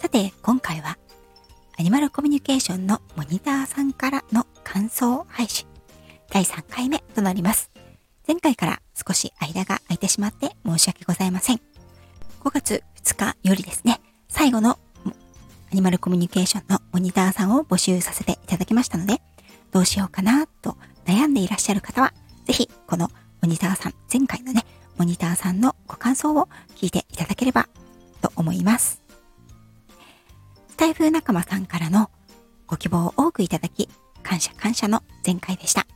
さて、今回はアニマルコミュニケーションのモニターさんからの感想配信第3回目となります。前回から少し間が空いてしまって申し訳ございません。5月2日よりですね、最後のアニマルコミュニケーションのモニターさんを募集させていただきましたので、どうしようかなと悩んでいらっしゃる方は、ぜひこのモニターさん、前回のね、モニターさんのご感想を聞いていただければと思います。台風仲間さんからのご希望を多くいただき、感謝感謝の前回でした。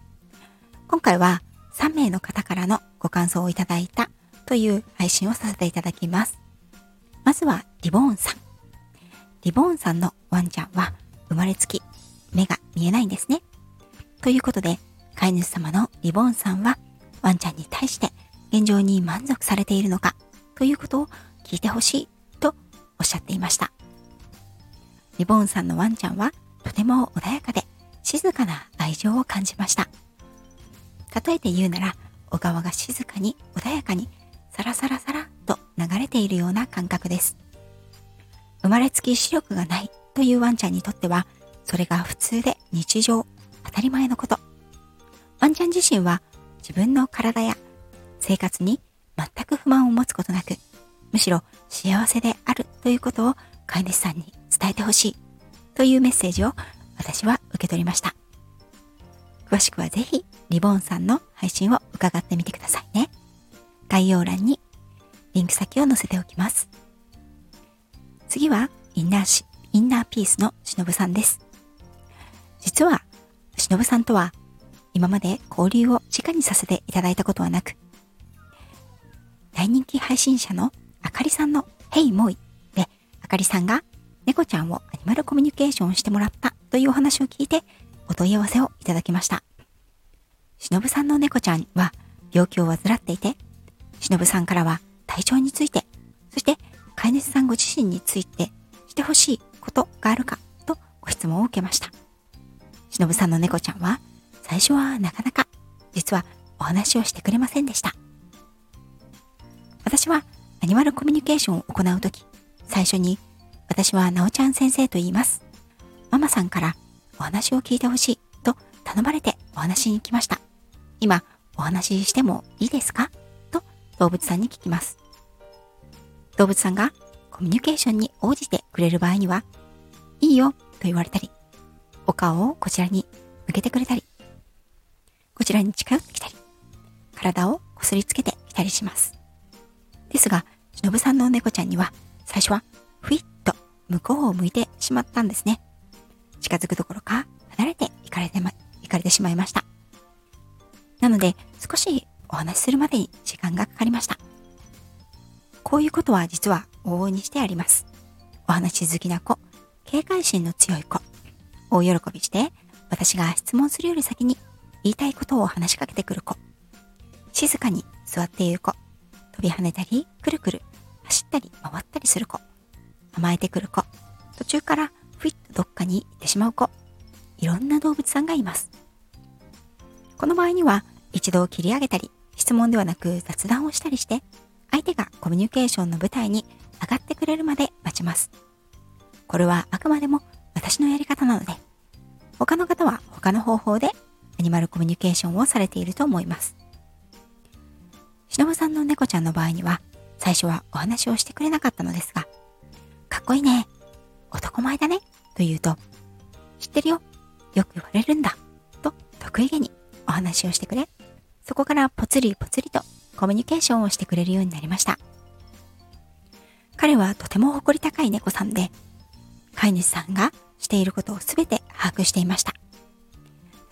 今回は3名の方からのご感想をいただいたという配信をさせていただきます。まずはリボーンさん。リボーンさんのワンちゃんは生まれつき目が見えないんですね。ということで、飼い主様のリボーンさんはワンちゃんに対して現状に満足されているのかということを聞いてほしいとおっしゃっていました。リボンさんのワンちゃんはとても穏やかで静かな愛情を感じました。例えて言うなら、小川が静かに穏やかにサラサラサラと流れているような感覚です。生まれつき視力がないというワンちゃんにとっては、それが普通で日常、当たり前のこと。ワンちゃん自身は自分の体や生活に全く不満を持つことなく、むしろ幸せであるということを飼い主さんに伝えてほしいというメッセージを私は受け取りました。詳しくはぜひリボンさんの配信を伺ってみてくださいね。概要欄にリンク先を載せておきます。次はインナーシインナーピースのしのぶさんです。実はしのぶさんとは今まで交流を直にさせていただいたことはなく、大人気配信者のあかりさんのヘイモイであかりさんが猫ちゃんをアニマルコミュニケーションしてもらったというお話を聞いてお問い合わせをいただきました。しのぶさんの猫ちゃんは病気を患っていて、しのぶさんからは体調について、そして飼い主さんご自身についてしてほしいことがあるかとご質問を受けました。しのぶさんの猫ちゃんは最初はなかなか実はお話をしてくれませんでした。私はアニマルコミュニケーションを行うとき、最初に私はなおちゃん先生と言います。ママさんからお話を聞いてほしいと頼まれてお話に来ました。今お話ししてもいいですか？と動物さんに聞きます。動物さんがコミュニケーションに応じてくれる場合には、いいよと言われたり、お顔をこちらに向けてくれたり、こちらに近寄ってきたり、体をこすりつけてきたりします。ですが、しのぶさんの猫ちゃんには、最初は、ふいっ向こうを向いてしまったんですね。近づくどころか、離れて行かれてま、行かれてしまいました。なので、少しお話しするまでに時間がかかりました。こういうことは実は往々にしてあります。お話好きな子、警戒心の強い子、大喜びして、私が質問するより先に言いたいことを話しかけてくる子、静かに座っている子、飛び跳ねたり、くるくる走ったり回ったりする子、甘えてくる子、途中からふいっとどっかに行ってしまう子、いろんな動物さんがいます。この場合には一度切り上げたり、質問ではなく雑談をしたりして、相手がコミュニケーションの舞台に上がってくれるまで待ちます。これはあくまでも私のやり方なので、他の方は他の方法でアニマルコミュニケーションをされていると思います。忍さんの猫ちゃんの場合には、最初はお話をしてくれなかったのですが、っこいいね。男前だね。と言うと、知ってるよ。よく言われるんだ。と得意げにお話をしてくれ、そこからぽつりぽつりとコミュニケーションをしてくれるようになりました。彼はとても誇り高い猫さんで、飼い主さんがしていることをすべて把握していました。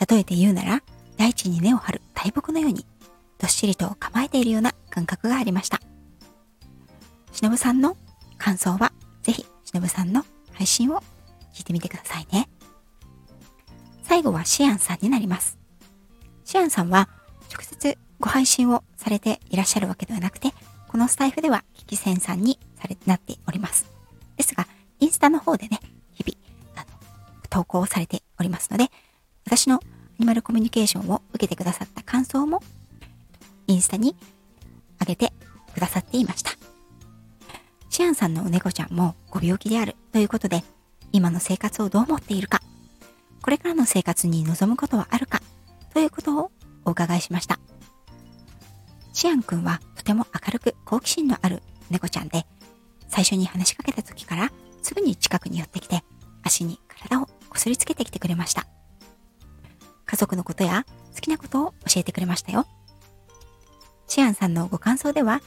例えて言うなら、大地に根を張る大木のようにどっしりと構えているような感覚がありました。しのぶさんの感想は、しのぶさんの配信を聞いてみてくださいね。最後はシアンさんになります。シアンさんは直接ご配信をされていらっしゃるわけではなくて、このスタイフでは聞き戦さんにされなっております。ですが、インスタの方でね、日々、あの、投稿をされておりますので、私のアニマルコミュニケーションを受けてくださった感想も、インスタに上げてくださっていました。シアンさんのお猫ちゃんもご病気であるということで、今の生活をどう思っているか、これからの生活に望むことはあるか、ということをお伺いしました。シアンくんはとても明るく好奇心のある猫ちゃんで、最初に話しかけた時からすぐに近くに寄ってきて、足に体をこすりつけてきてくれました。家族のことや好きなことを教えてくれましたよ。シアンさんのご感想では、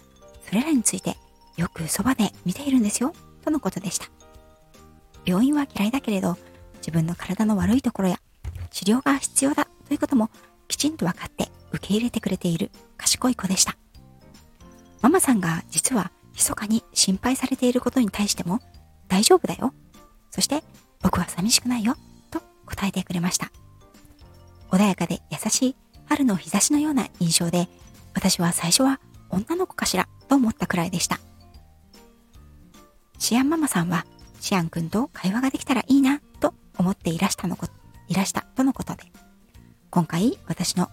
それらについてよくそばで見ているんですよ、とのことでした。病院は嫌いだけれど、自分の体の悪いところや治療が必要だということもきちんと分かって受け入れてくれている賢い子でした。ママさんが実は密かに心配されていることに対しても大丈夫だよ。そして僕は寂しくないよ。と答えてくれました。穏やかで優しい春の日差しのような印象で私は最初は女の子かしらと思ったくらいでした。シアンママさんはシアンくんと会話ができたらいいなと思っていらしたのこいらしたとのことで今回私の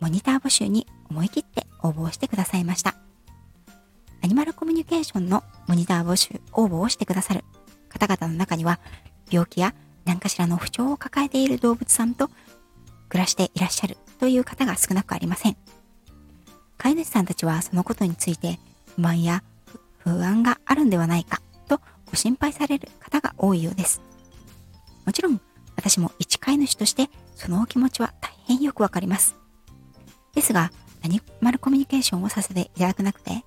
モニター募集に思い切って応募してくださいました。アニマルコミュニケーションのモニター募集、応募をしてくださる方々の中には、病気や何かしらの不調を抱えている動物さんと暮らしていらっしゃるという方が少なくありません。飼い主さんたちはそのことについて不満や不安があるんではないかとご心配される方が多いようです。もちろん私も一飼い主としてそのお気持ちは大変よくわかります。ですが、アニマルコミュニケーションをさせていただくなくて、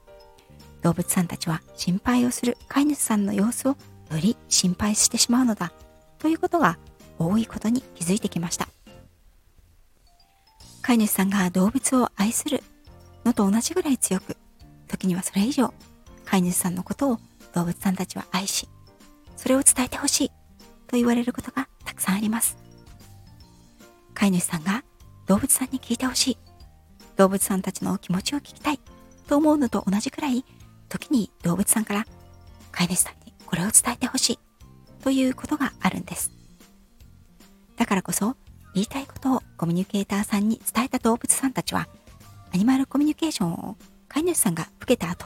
動物さんたちは心配をする飼い主さんの様子をより心配してしまうのだということが多いことに気づいてきました。飼い主さんが動物を愛するのと同じぐらい強く、時にはそれ以上、飼い主さんのことを動物さんたちは愛し、それを伝えてほしいと言われることがたくさんあります。飼い主さんが動物さんに聞いてほしい、動物さんたちの気持ちを聞きたいと思うのと同じくらい時に動物さんから飼い主さんにこれを伝えてほしいということがあるんです。だからこそ言いたいことをコミュニケーターさんに伝えた動物さんたちはアニマルコミュニケーションを飼い主さんが受けた後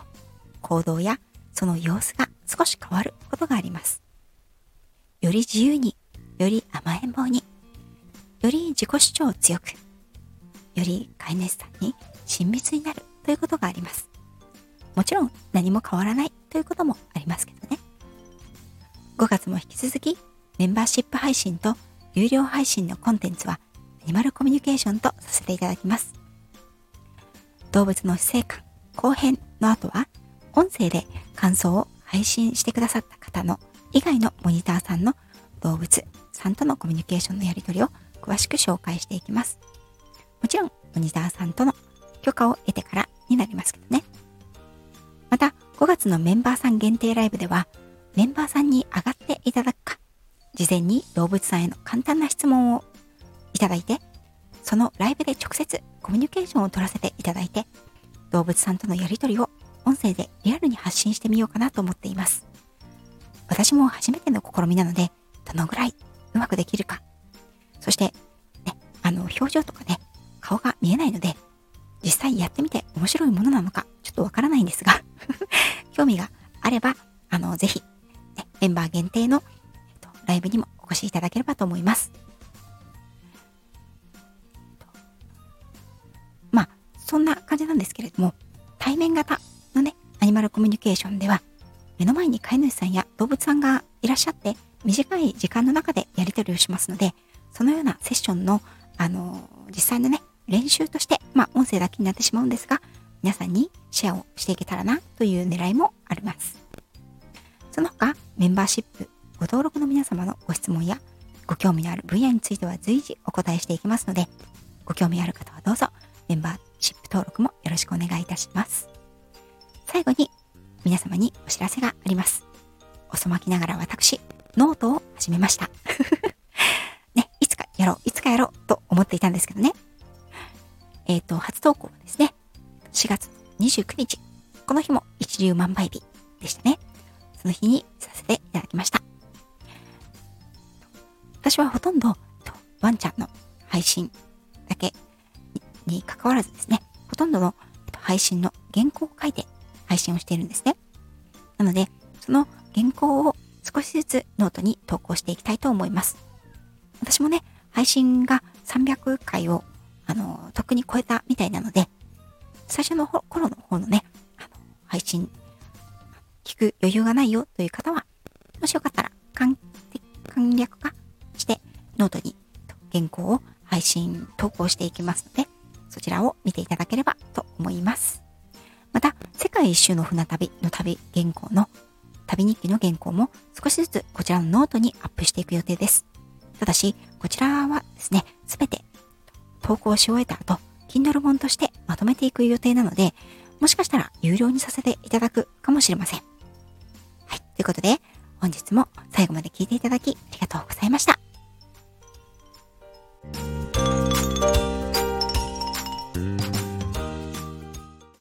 行動やその様子が少し変わることがあります。より自由に、より甘えん坊に、より自己主張を強く、より飼い主さんに親密になるということがあります。もちろん何も変わらないということもありますけどね。5月も引き続きメンバーシップ配信と有料配信のコンテンツはアニマルコミュニケーションとさせていただきます。動物の死生観後編の後は音声で感想を配信してくださった方の以外のモニターさんの動物さんとのコミュニケーションのやり取りを詳しく紹介していきます。もちろんモニターさんとの許可を得てからになりますけどね。また、5月のメンバーさん限定ライブでは、メンバーさんに上がっていただくか、事前に動物さんへの簡単な質問をいただいて、そのライブで直接コミュニケーションを取らせていただいて、動物さんとのやりとりを音声でリアルに発信してみようかなと思っています。私も初めての試みなので、どのぐらいうまくできるか。そして、ね、あの、表情とかね、顔が見えないので、実際やってみて面白いものなのか、ちょっとわからないんですが 興味があれば、あの、ぜひ、ね、メンバー限定の、えっと、ライブにもお越しいただければと思います。まあ、そんな感じなんですけれども、コミュニケーションでは、目の前に飼い主さんや動物さんがいらっしゃって、短い時間の中でやり取りをしますので、そのようなセッションの、あの、実際のね、練習として、まあ、音声だけになってしまうんですが、皆さんにシェアをしていけたらなという狙いもあります。その他、メンバーシップ、ご登録の皆様のご質問やご興味のある分野については随時お答えしていきますので、ご興味ある方はどうぞメンバーシップ登録もよろしくお願いいたします。最後に皆様にお知らせがあります。遅まきながら私、ノートを始めました。ね、いつかやろう、いつかやろうと思っていたんですけどね。えっ、ー、と、初投稿はですね、4月29日、この日も一粒万倍日でしたね。その日にさせていただきました。私はほとんどワンちゃんの配信だけに関わらずですね、ほとんどの配信の原稿を書いて配信をしているんですね。なので、その原稿を少しずつノートに投稿していきたいと思います。私もね、配信が300回を、あの、特に超えたみたいなので、最初の頃の方のね、あの配信、聞く余裕がないよという方は、もしよかったら簡略化してノートに原稿を配信、投稿していきますので、そちらを見ていただければと思います。世界一周の船旅の旅原稿の旅日記の原稿も少しずつこちらのノートにアップしていく予定です。ただし、こちらはですね、すべて投稿し終えた後、Kindle 本としてまとめていく予定なので、もしかしたら有料にさせていただくかもしれません。はい。ということで、本日も最後まで聞いていただきありがとうございました。